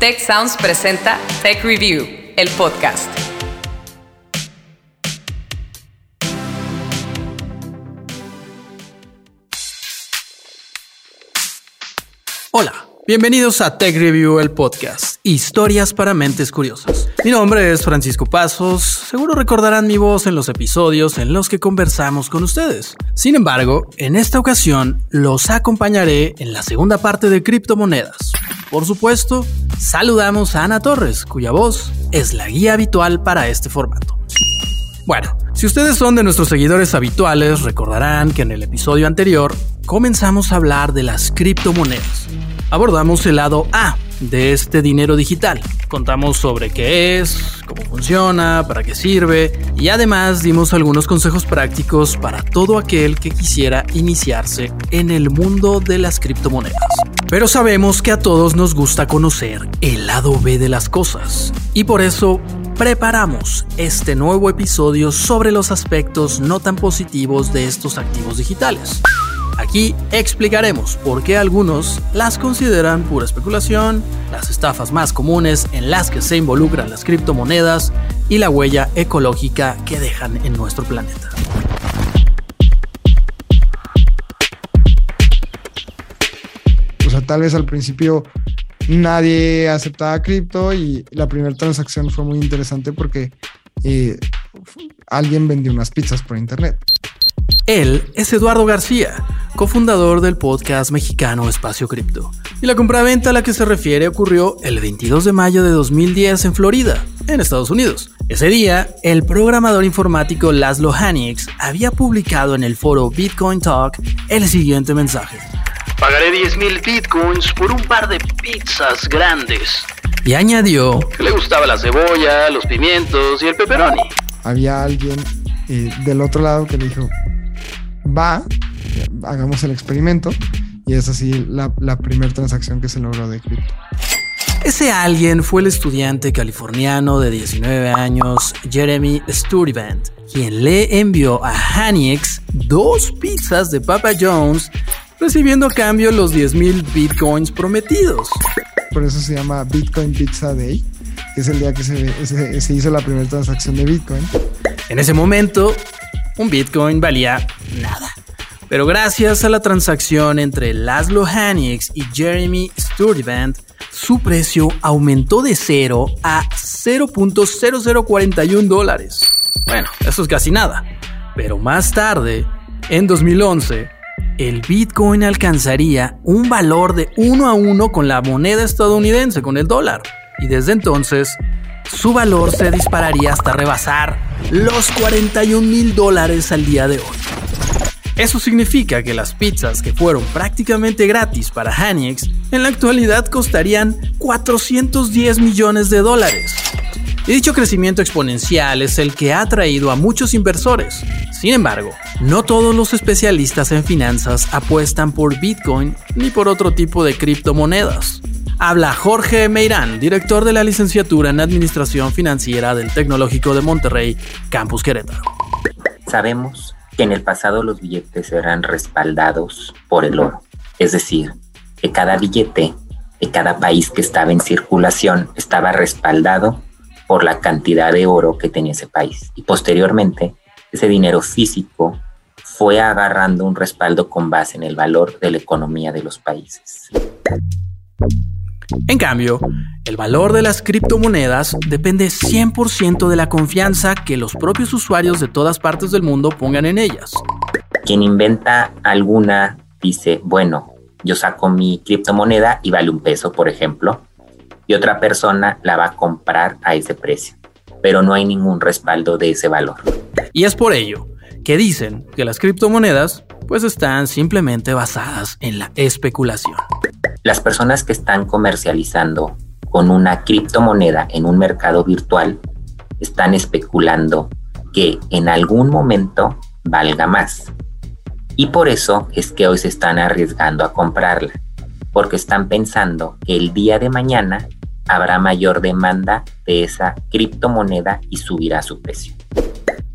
Tech Sounds presenta Tech Review, el podcast. Hola, bienvenidos a Tech Review, el podcast. Historias para mentes curiosas. Mi nombre es Francisco Pasos. Seguro recordarán mi voz en los episodios en los que conversamos con ustedes. Sin embargo, en esta ocasión los acompañaré en la segunda parte de criptomonedas. Por supuesto, saludamos a Ana Torres, cuya voz es la guía habitual para este formato. Bueno, si ustedes son de nuestros seguidores habituales, recordarán que en el episodio anterior comenzamos a hablar de las criptomonedas. Abordamos el lado A de este dinero digital. Contamos sobre qué es, cómo funciona, para qué sirve y además dimos algunos consejos prácticos para todo aquel que quisiera iniciarse en el mundo de las criptomonedas. Pero sabemos que a todos nos gusta conocer el lado B de las cosas y por eso preparamos este nuevo episodio sobre los aspectos no tan positivos de estos activos digitales. Aquí explicaremos por qué algunos las consideran pura especulación, las estafas más comunes en las que se involucran las criptomonedas y la huella ecológica que dejan en nuestro planeta. O sea, tal vez al principio nadie aceptaba cripto y la primera transacción fue muy interesante porque eh, alguien vendió unas pizzas por internet. Él es Eduardo García, cofundador del podcast mexicano Espacio Cripto. Y la compraventa a la que se refiere ocurrió el 22 de mayo de 2010 en Florida, en Estados Unidos. Ese día, el programador informático Laszlo Hanix había publicado en el foro Bitcoin Talk el siguiente mensaje. Pagaré 10.000 bitcoins por un par de pizzas grandes. Y añadió que le gustaba la cebolla, los pimientos y el pepperoni. Había alguien eh, del otro lado que le dijo, va, hagamos el experimento. Y es así la, la primera transacción que se logró de cripto. Ese alguien fue el estudiante californiano de 19 años, Jeremy Sturtevant, quien le envió a Hanix dos pizzas de Papa John's, recibiendo a cambio los 10.000 bitcoins prometidos. Por eso se llama Bitcoin Pizza Day, que es el día que se, se, se hizo la primera transacción de Bitcoin. En ese momento, un bitcoin valía nada. Pero gracias a la transacción entre Laszlo Hanix y Jeremy Sturtevant, su precio aumentó de 0 a 0.0041 dólares. Bueno, eso es casi nada. Pero más tarde, en 2011, el Bitcoin alcanzaría un valor de 1 a 1 con la moneda estadounidense, con el dólar. Y desde entonces, su valor se dispararía hasta rebasar los 41 mil dólares al día de hoy. Eso significa que las pizzas que fueron prácticamente gratis para Hanix en la actualidad costarían 410 millones de dólares. Y dicho crecimiento exponencial es el que ha atraído a muchos inversores. Sin embargo, no todos los especialistas en finanzas apuestan por Bitcoin ni por otro tipo de criptomonedas. Habla Jorge Meirán, director de la licenciatura en Administración Financiera del Tecnológico de Monterrey, Campus Querétaro. Sabemos que en el pasado los billetes eran respaldados por el oro, es decir, que cada billete de cada país que estaba en circulación estaba respaldado por la cantidad de oro que tenía ese país. Y posteriormente, ese dinero físico fue agarrando un respaldo con base en el valor de la economía de los países. En cambio, el valor de las criptomonedas depende 100% de la confianza que los propios usuarios de todas partes del mundo pongan en ellas. Quien inventa alguna dice, bueno, yo saco mi criptomoneda y vale un peso, por ejemplo, y otra persona la va a comprar a ese precio, pero no hay ningún respaldo de ese valor. Y es por ello que dicen que las criptomonedas pues están simplemente basadas en la especulación. Las personas que están comercializando con una criptomoneda en un mercado virtual están especulando que en algún momento valga más. Y por eso es que hoy se están arriesgando a comprarla, porque están pensando que el día de mañana habrá mayor demanda de esa criptomoneda y subirá su precio.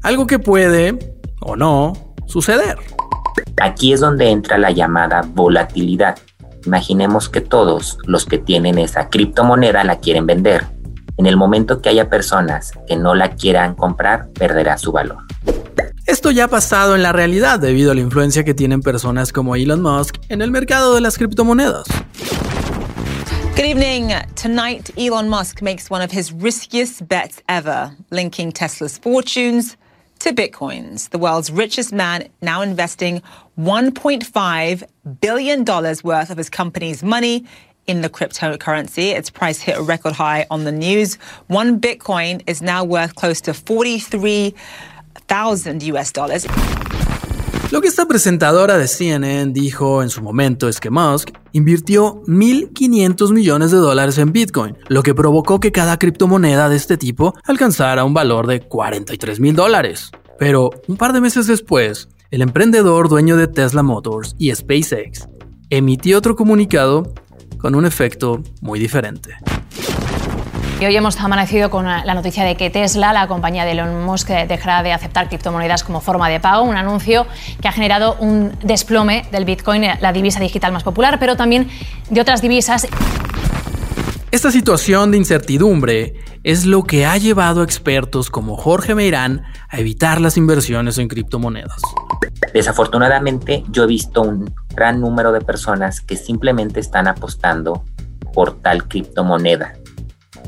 Algo que puede, o no, suceder. Aquí es donde entra la llamada volatilidad, Imaginemos que todos los que tienen esa criptomoneda la quieren vender. En el momento que haya personas que no la quieran comprar, perderá su valor. Esto ya ha pasado en la realidad debido a la influencia que tienen personas como Elon Musk en el mercado de las criptomonedas. Good evening. Tonight, Elon Musk makes one of his riskiest bets ever, linking Tesla's fortunes to Bitcoins. The world's richest man now investing $1.5 billion worth of his company's money in the cryptocurrency. Its price hit a record high on the news. One Bitcoin is now worth close to 43,000 US dollars. Lo que esta presentadora de CNN dijo en su momento es que Musk invirtió 1.500 millones de dólares en Bitcoin, lo que provocó que cada criptomoneda de este tipo alcanzara un valor de 43 mil dólares. Pero un par de meses después, el emprendedor dueño de Tesla Motors y SpaceX emitió otro comunicado con un efecto muy diferente. Y hoy hemos amanecido con la noticia de que Tesla, la compañía de Elon Musk, dejará de aceptar criptomonedas como forma de pago, un anuncio que ha generado un desplome del Bitcoin, la divisa digital más popular, pero también de otras divisas. Esta situación de incertidumbre es lo que ha llevado a expertos como Jorge Meirán a evitar las inversiones en criptomonedas. Desafortunadamente, yo he visto un gran número de personas que simplemente están apostando por tal criptomoneda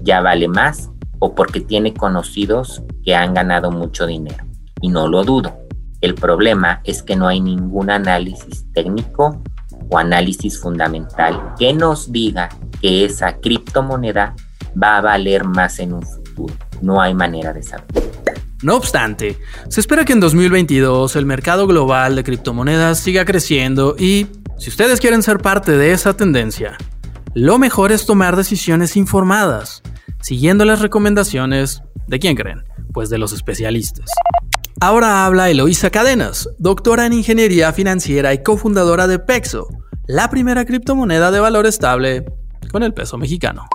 ya vale más o porque tiene conocidos que han ganado mucho dinero. Y no lo dudo. El problema es que no hay ningún análisis técnico o análisis fundamental que nos diga que esa criptomoneda va a valer más en un futuro. No hay manera de saber. No obstante, se espera que en 2022 el mercado global de criptomonedas siga creciendo y, si ustedes quieren ser parte de esa tendencia, lo mejor es tomar decisiones informadas, siguiendo las recomendaciones de quién creen, pues de los especialistas. Ahora habla Eloisa Cadenas, doctora en ingeniería financiera y cofundadora de Pexo, la primera criptomoneda de valor estable con el peso mexicano.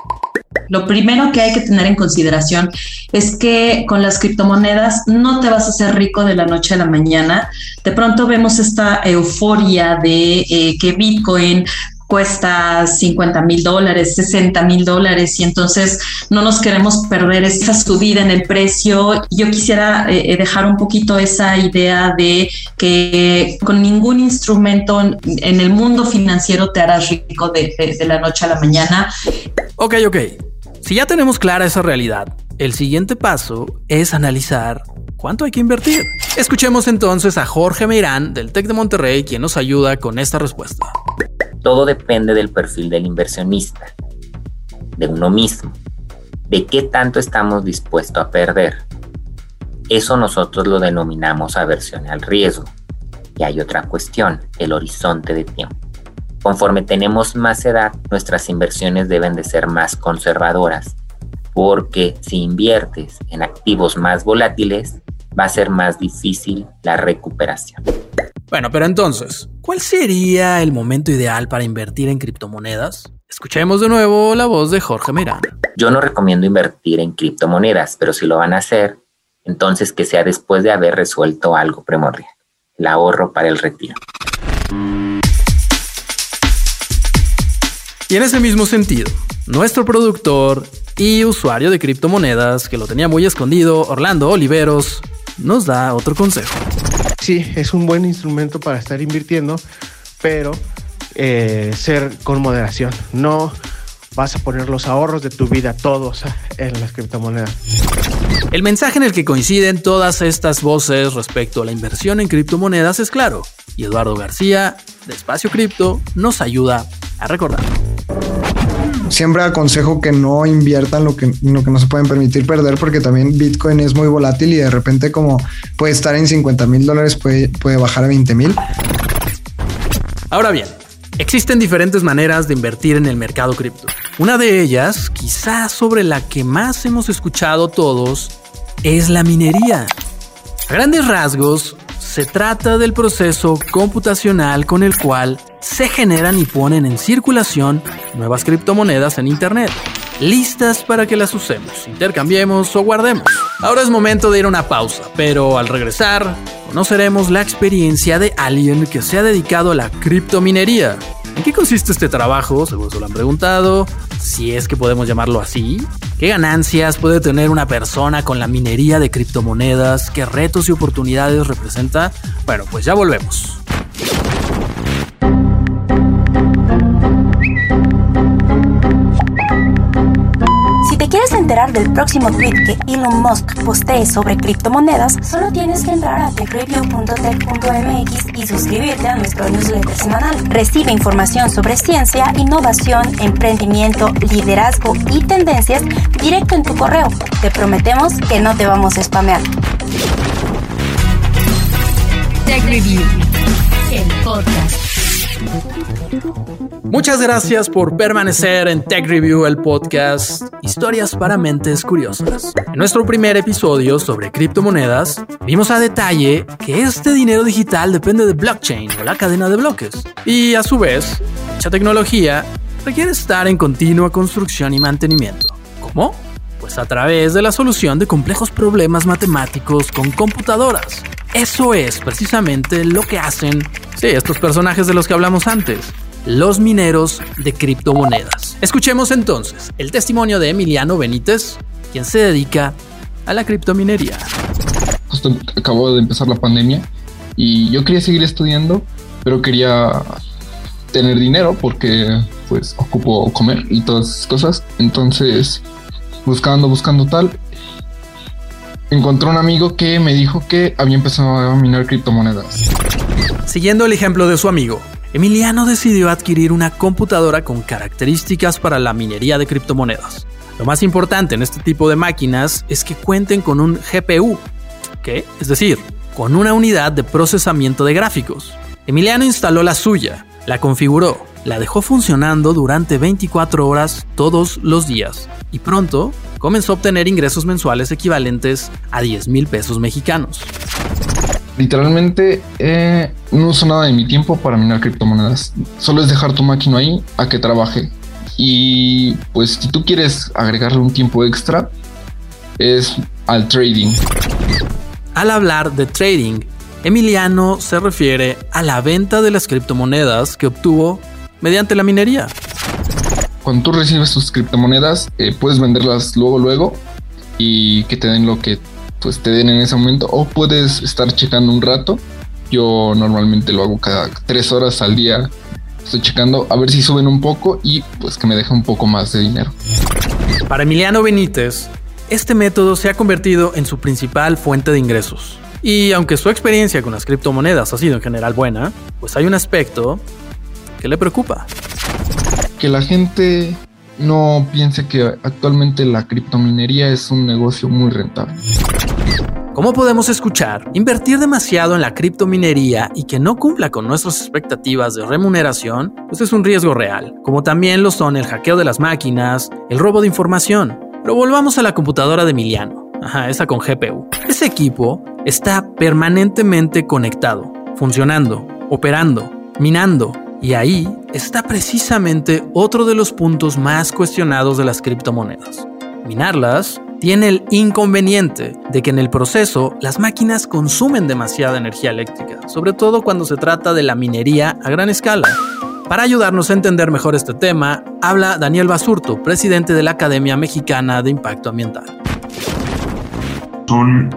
Lo primero que hay que tener en consideración es que con las criptomonedas no te vas a hacer rico de la noche a la mañana. De pronto vemos esta euforia de eh, que Bitcoin cuesta 50 mil dólares, 60 mil dólares y entonces no nos queremos perder esa subida en el precio. Yo quisiera eh, dejar un poquito esa idea de que con ningún instrumento en el mundo financiero te harás rico de, de la noche a la mañana. Ok, ok. Si ya tenemos clara esa realidad, el siguiente paso es analizar cuánto hay que invertir. Escuchemos entonces a Jorge Meirán del TEC de Monterrey, quien nos ayuda con esta respuesta. Todo depende del perfil del inversionista, de uno mismo, de qué tanto estamos dispuestos a perder. Eso nosotros lo denominamos aversión al riesgo. Y hay otra cuestión, el horizonte de tiempo. Conforme tenemos más edad, nuestras inversiones deben de ser más conservadoras, porque si inviertes en activos más volátiles, va a ser más difícil la recuperación. Bueno, pero entonces, ¿cuál sería el momento ideal para invertir en criptomonedas? Escuchemos de nuevo la voz de Jorge Mirán. Yo no recomiendo invertir en criptomonedas, pero si lo van a hacer, entonces que sea después de haber resuelto algo primordial, el ahorro para el retiro. Y en ese mismo sentido, nuestro productor y usuario de criptomonedas, que lo tenía muy escondido, Orlando Oliveros, nos da otro consejo sí, es un buen instrumento para estar invirtiendo, pero eh, ser con moderación. No vas a poner los ahorros de tu vida todos en las criptomonedas. El mensaje en el que coinciden todas estas voces respecto a la inversión en criptomonedas es claro, y Eduardo García, de Espacio Cripto, nos ayuda a recordar siempre aconsejo que no inviertan lo que, lo que no se pueden permitir perder porque también Bitcoin es muy volátil y de repente como puede estar en 50 mil dólares puede, puede bajar a 20 mil. Ahora bien, existen diferentes maneras de invertir en el mercado cripto. Una de ellas, quizás sobre la que más hemos escuchado todos, es la minería. A grandes rasgos, se trata del proceso computacional con el cual se generan y ponen en circulación nuevas criptomonedas en Internet, listas para que las usemos, intercambiemos o guardemos. Ahora es momento de ir a una pausa, pero al regresar conoceremos la experiencia de alguien que se ha dedicado a la criptominería ¿En qué consiste este trabajo? Seguro se lo han preguntado. Si es que podemos llamarlo así. ¿Qué ganancias puede tener una persona con la minería de criptomonedas? ¿Qué retos y oportunidades representa? Bueno, pues ya volvemos. Del próximo tweet que Elon Musk postee sobre criptomonedas, solo tienes que entrar a techreview.tech.mx y suscribirte a nuestro newsletter semanal. Recibe información sobre ciencia, innovación, emprendimiento, liderazgo y tendencias directo en tu correo. Te prometemos que no te vamos a spamear. Tech Review, el podcast. Muchas gracias por permanecer en Tech Review, el podcast Historias para Mentes Curiosas. En nuestro primer episodio sobre criptomonedas, vimos a detalle que este dinero digital depende de blockchain o la cadena de bloques. Y a su vez, dicha tecnología requiere estar en continua construcción y mantenimiento. ¿Cómo? Pues a través de la solución de complejos problemas matemáticos con computadoras. Eso es precisamente lo que hacen, sí, estos personajes de los que hablamos antes los mineros de criptomonedas. Escuchemos entonces el testimonio de Emiliano Benítez, quien se dedica a la criptominería. Justo acabó de empezar la pandemia y yo quería seguir estudiando, pero quería tener dinero porque pues ocupo comer y todas esas cosas. Entonces, buscando, buscando tal, encontré un amigo que me dijo que había empezado a minar criptomonedas. Siguiendo el ejemplo de su amigo, Emiliano decidió adquirir una computadora con características para la minería de criptomonedas. Lo más importante en este tipo de máquinas es que cuenten con un GPU, ¿qué? es decir, con una unidad de procesamiento de gráficos. Emiliano instaló la suya, la configuró, la dejó funcionando durante 24 horas todos los días y pronto comenzó a obtener ingresos mensuales equivalentes a 10 mil pesos mexicanos. Literalmente eh, no uso nada de mi tiempo para minar criptomonedas. Solo es dejar tu máquina ahí a que trabaje. Y pues si tú quieres agregarle un tiempo extra, es al trading. Al hablar de trading, Emiliano se refiere a la venta de las criptomonedas que obtuvo mediante la minería. Cuando tú recibes tus criptomonedas, eh, puedes venderlas luego, luego y que te den lo que pues te den en ese momento o puedes estar checando un rato. Yo normalmente lo hago cada tres horas al día. Estoy checando a ver si suben un poco y pues que me deje un poco más de dinero. Para Emiliano Benítez, este método se ha convertido en su principal fuente de ingresos. Y aunque su experiencia con las criptomonedas ha sido en general buena, pues hay un aspecto que le preocupa. Que la gente no piense que actualmente la criptominería es un negocio muy rentable. Como podemos escuchar, invertir demasiado en la criptominería y que no cumpla con nuestras expectativas de remuneración, pues es un riesgo real, como también lo son el hackeo de las máquinas, el robo de información. Pero volvamos a la computadora de Emiliano, ajá, esa con GPU. Ese equipo está permanentemente conectado, funcionando, operando, minando, y ahí está precisamente otro de los puntos más cuestionados de las criptomonedas. Minarlas tiene el inconveniente de que en el proceso las máquinas consumen demasiada energía eléctrica, sobre todo cuando se trata de la minería a gran escala. Para ayudarnos a entender mejor este tema, habla Daniel Basurto, presidente de la Academia Mexicana de Impacto Ambiental. Son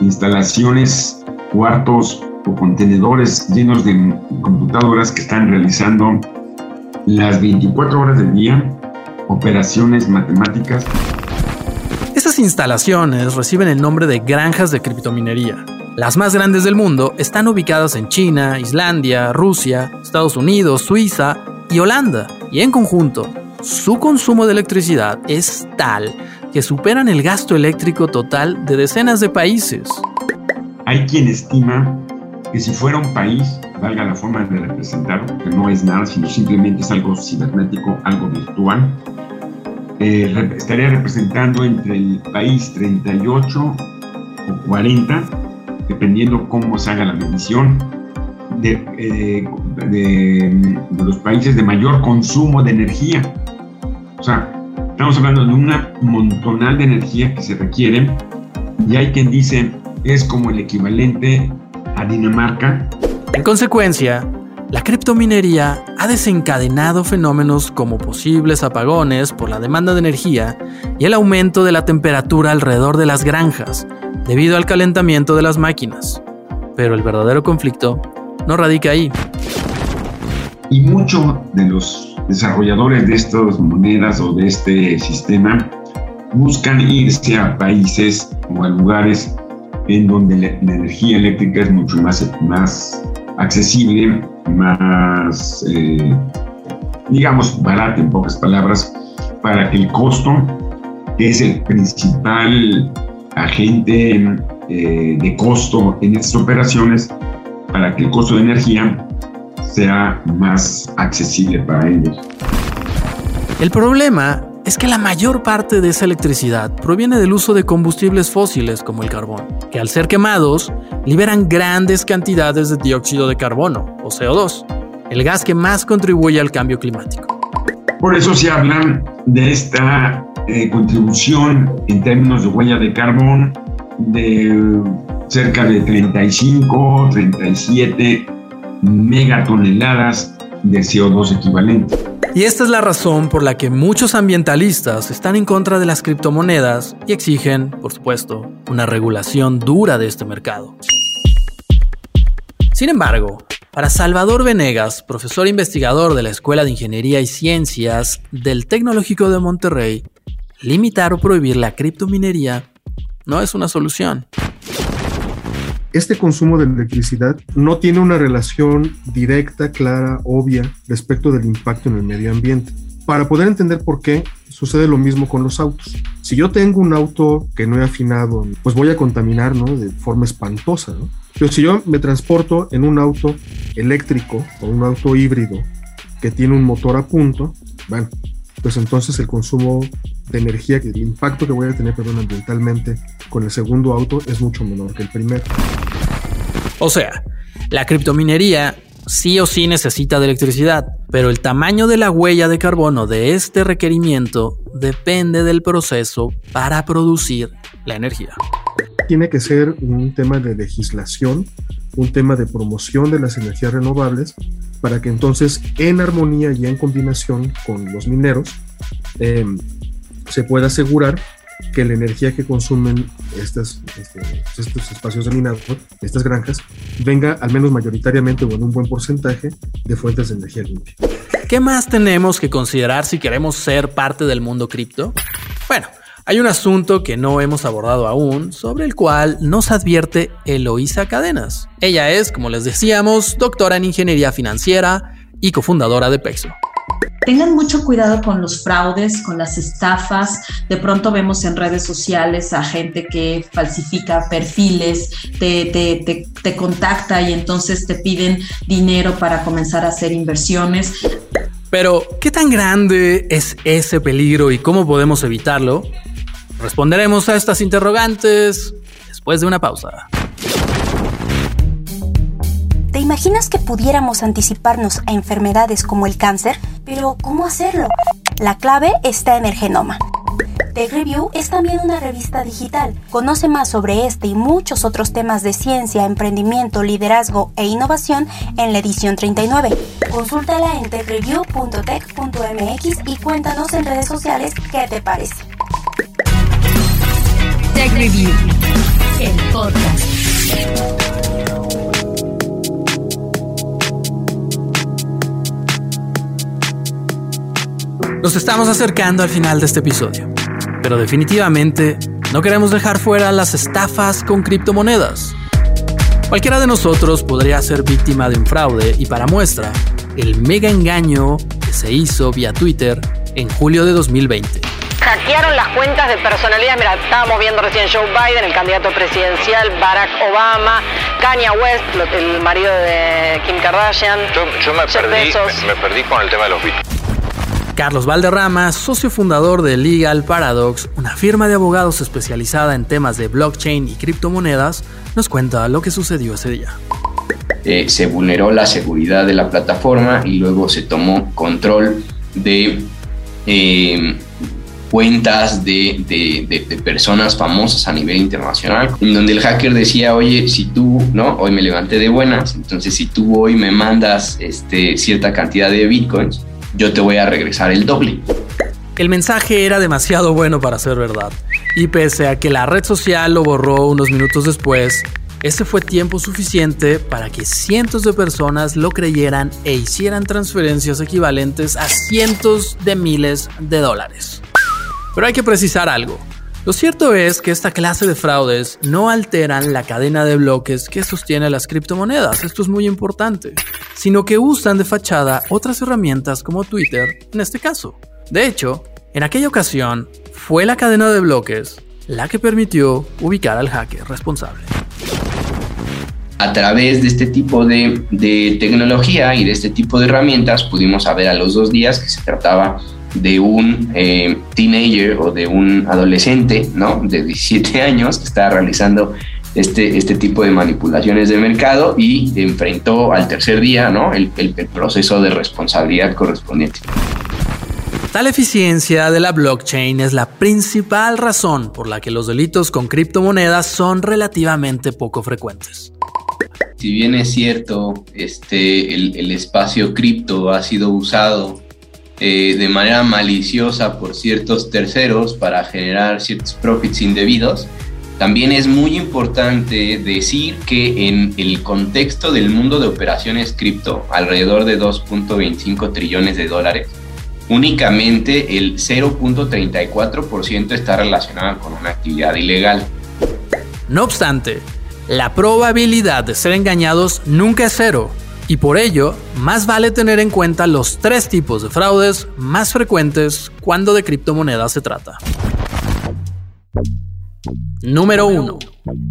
instalaciones, cuartos o contenedores llenos de computadoras que están realizando las 24 horas del día operaciones matemáticas estas instalaciones reciben el nombre de granjas de criptominería. Las más grandes del mundo están ubicadas en China, Islandia, Rusia, Estados Unidos, Suiza y Holanda. Y en conjunto, su consumo de electricidad es tal que superan el gasto eléctrico total de decenas de países. Hay quien estima que si fuera un país, valga la forma de representarlo, que no es nada, sino simplemente es algo cibernético, algo virtual, eh, estaría representando entre el país 38 o 40, dependiendo cómo se haga la medición, de, eh, de, los países de mayor consumo de energía. O sea, estamos hablando de una montonal de energía que se requiere y hay quien dice es como el equivalente a Dinamarca. En consecuencia, La criptominería ha desencadenado fenómenos como posibles apagones por la demanda de energía y el aumento de la temperatura alrededor de las granjas, debido al calentamiento de las máquinas. Pero el verdadero conflicto no radica ahí. Y muchos de los desarrolladores de estas monedas o de este sistema buscan irse a países o a lugares en donde la, energía eléctrica es mucho más, más accesible, más, eh, digamos, barata en pocas palabras, para que el costo, que es el principal agente eh, de costo en estas operaciones, para que el costo de energía sea más accesible para ellos. El problema es que la mayor parte de esa electricidad proviene del uso de combustibles fósiles como el carbón, que al ser quemados liberan grandes cantidades de dióxido de carbono, o CO2, el gas que más contribuye al cambio climático. Por eso se habla de esta eh, contribución en términos de huella de carbón de cerca de 35, 37 megatoneladas de CO2 equivalente. Y esta es la razón por la que muchos ambientalistas están en contra de las criptomonedas y exigen, por supuesto, una regulación dura de este mercado. Sin embargo, para Salvador Venegas, profesor investigador de la Escuela de Ingeniería y Ciencias del Tecnológico de Monterrey, limitar o prohibir la criptominería no es una solución este consumo de electricidad no tiene una relación directa, clara, obvia respecto del impacto en el medio ambiente. Para poder entender por qué, sucede lo mismo con los autos. Si yo tengo un auto que no he afinado, pues voy a contaminar ¿no? de forma espantosa. ¿no? Pero si yo me transporto en un auto eléctrico o un auto híbrido que tiene un motor a punto, bueno, pues entonces el consumo de energía, el impacto que voy a tener perdón, ambientalmente con el segundo auto es mucho menor que el primero. O sea, la criptominería sí o sí necesita de electricidad, pero el tamaño de la huella de carbono de este requerimiento depende del proceso para producir la energía. Tiene que ser un tema de legislación, un tema de promoción de las energías renovables, para que entonces en armonía y en combinación con los mineros eh, se pueda asegurar que la energía que consumen estas, este, estos espacios de minado, estas granjas, venga al menos mayoritariamente o en un buen porcentaje de fuentes de energía limpia. ¿Qué más tenemos que considerar si queremos ser parte del mundo cripto? Bueno, hay un asunto que no hemos abordado aún, sobre el cual nos advierte Eloísa Cadenas. Ella es, como les decíamos, doctora en ingeniería financiera y cofundadora de Pexo tengan mucho cuidado con los fraudes, con las estafas. De pronto vemos en redes sociales a gente que falsifica perfiles, te, te, contacta y entonces te piden dinero para comenzar a hacer inversiones. Pero, ¿qué tan grande es ese peligro y cómo podemos evitarlo? Responderemos a estas interrogantes después de una pausa. ¿Te imaginas que pudiéramos anticiparnos a enfermedades como el cáncer? Pero ¿cómo hacerlo? La clave está en el genoma. Tech Review es también una revista digital. Conoce más sobre este y muchos otros temas de ciencia, emprendimiento, liderazgo e innovación en la edición 39. Consúltala en techreview.tech.mx y cuéntanos en redes sociales qué te parece. Tech Review, el podcast. Nos estamos acercando al final de este episodio, pero definitivamente no queremos dejar fuera las estafas con criptomonedas. Cualquiera de nosotros podría ser víctima de un fraude y para muestra, el mega engaño que se hizo vía Twitter en julio de 2020. Hackearon las cuentas de personalidad. Mira, estábamos viendo recién Joe Biden, el candidato presidencial, Barack Obama, Kanye West, el marido de Kim Kardashian. Yo, me, perdí, me, perdí con el tema de los bitcoins. Carlos Valderrama, socio fundador de Legal Paradox, una firma de abogados especializada en temas de blockchain y criptomonedas, nos cuenta lo que sucedió ese día. Eh, se vulneró la seguridad de la plataforma y luego se tomó control de, eh, cuentas de, de, personas famosas a nivel internacional, en donde el hacker decía, oye, si tú, ¿no? Hoy me levanté de buenas, entonces si tú hoy me mandas este, cierta cantidad de bitcoins, yo te voy a regresar el doble. El mensaje era demasiado bueno para ser verdad. Y pese a que la red social lo borró unos minutos después, ese fue tiempo suficiente para que cientos de personas lo creyeran e hicieran transferencias equivalentes a cientos de miles de dólares. Pero hay que precisar algo. Lo cierto es que esta clase de fraudes no alteran la cadena de bloques que sostiene las criptomonedas, esto es muy importante, sino que usan de fachada otras herramientas como Twitter en este caso. De hecho, en aquella ocasión, fue la cadena de bloques la que permitió ubicar al hacker responsable. A través de este tipo de, tecnología y de este tipo de herramientas pudimos saber a los dos días que se trataba de un eh, teenager o de un adolescente ¿no? de 17 años que estaba realizando este, este tipo de manipulaciones de mercado y enfrentó al tercer día ¿no? el proceso de responsabilidad correspondiente. Tal eficiencia de la blockchain es la principal razón por la que los delitos con criptomonedas son relativamente poco frecuentes. Si bien es cierto, este, el, espacio cripto ha sido usado eh, de manera maliciosa por ciertos terceros para generar ciertos profits indebidos, también es muy importante decir que en el contexto del mundo de operaciones cripto, alrededor de 2.25 trillones de dólares, únicamente el 0.34% está relacionado con una actividad ilegal. No obstante, la probabilidad de ser engañados nunca es cero, y por ello, más vale tener en cuenta los tres tipos de fraudes más frecuentes cuando de criptomonedas se trata. Número 1.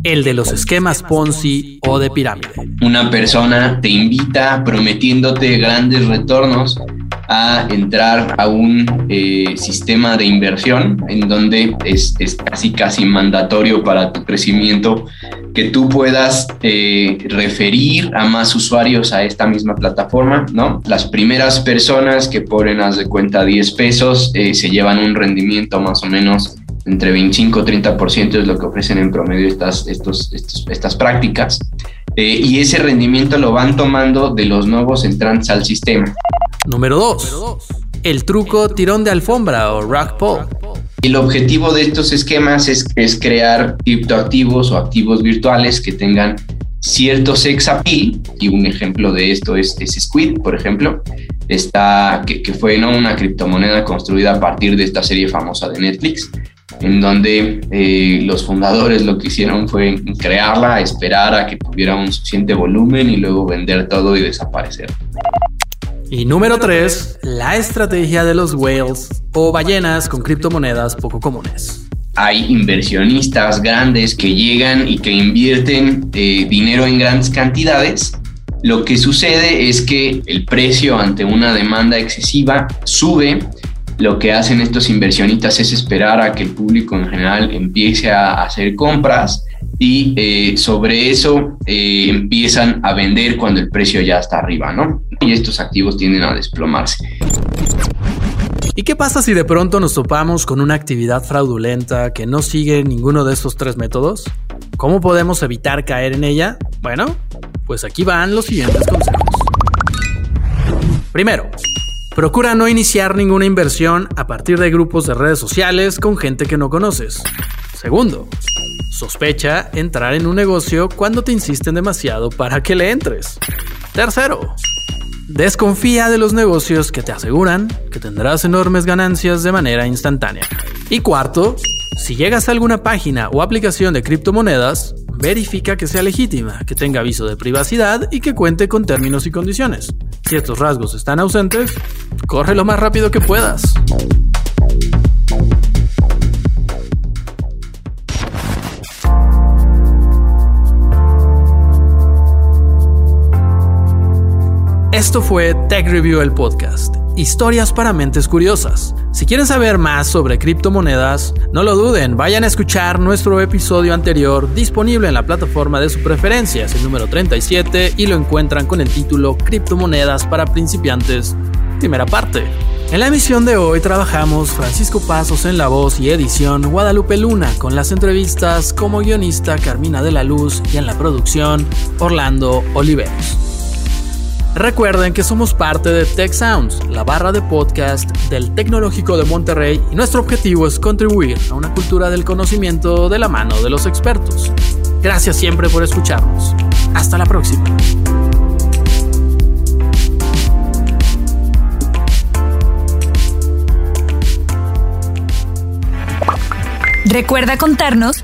El de los esquemas Ponzi o de pirámide. Una persona te invita prometiéndote grandes retornos a entrar a un eh, sistema de inversión en donde es, casi casi mandatorio para tu crecimiento que tú puedas eh, referir a más usuarios a esta misma plataforma, ¿no? Las primeras personas que ponen, haz de cuenta, 10 pesos, eh, se llevan un rendimiento más o menos entre 25 y 30% es lo que ofrecen en promedio estas, estos, estas prácticas. y ese rendimiento lo van tomando de los nuevos entrantes al sistema. Número 2. El truco tirón de alfombra o rug pull. El objetivo de estos esquemas es, crear criptoactivos o activos virtuales que tengan cierto sex appeal, y un ejemplo de esto es, Squid, por ejemplo, está, que, fue ¿no? una criptomoneda construida a partir de esta serie famosa de Netflix, en donde eh, los fundadores lo que hicieron fue crearla, esperar a que tuviera un suficiente volumen y luego vender todo y desaparecer. Y número 3, la estrategia de los whales o ballenas con criptomonedas poco comunes. Hay inversionistas grandes que llegan y que invierten eh, dinero en grandes cantidades. Lo que sucede es que el precio ante una demanda excesiva sube. Lo que hacen estos inversionistas es esperar a que el público en general empiece a hacer compras y eh, sobre eso eh, empiezan a vender cuando el precio ya está arriba, ¿no? Y estos activos tienden a desplomarse. ¿Y qué pasa si de pronto nos topamos con una actividad fraudulenta que no sigue ninguno de estos tres métodos? ¿Cómo podemos evitar caer en ella? Bueno, pues aquí van los siguientes consejos. Primero, procura no iniciar ninguna inversión a partir de grupos de redes sociales con gente que no conoces. Segundo, Sospecha entrar en un negocio cuando te insisten demasiado para que le entres. Tercero, desconfía de los negocios que te aseguran que tendrás enormes ganancias de manera instantánea. Y cuarto, si llegas a alguna página o aplicación de criptomonedas, verifica que sea legítima, que tenga aviso de privacidad y que cuente con términos y condiciones. Si estos rasgos están ausentes, corre lo más rápido que puedas. Esto fue Tech Review el podcast. Historias para mentes curiosas. Si quieren saber más sobre criptomonedas, no lo duden, vayan a escuchar nuestro episodio anterior disponible en la plataforma de su preferencia, es el número 37 y lo encuentran con el título Criptomonedas para principiantes, primera parte. En la emisión de hoy trabajamos Francisco Pasos en la voz y edición, Guadalupe Luna con las entrevistas como guionista Carmina de la Luz y en la producción Orlando Oliveros. Recuerden que somos parte de Tech Sounds, la barra de podcast del Tecnológico de Monterrey y nuestro objetivo es contribuir a una cultura del conocimiento de la mano de los expertos. Gracias siempre por escucharnos. Hasta la próxima. Recuerda contarnos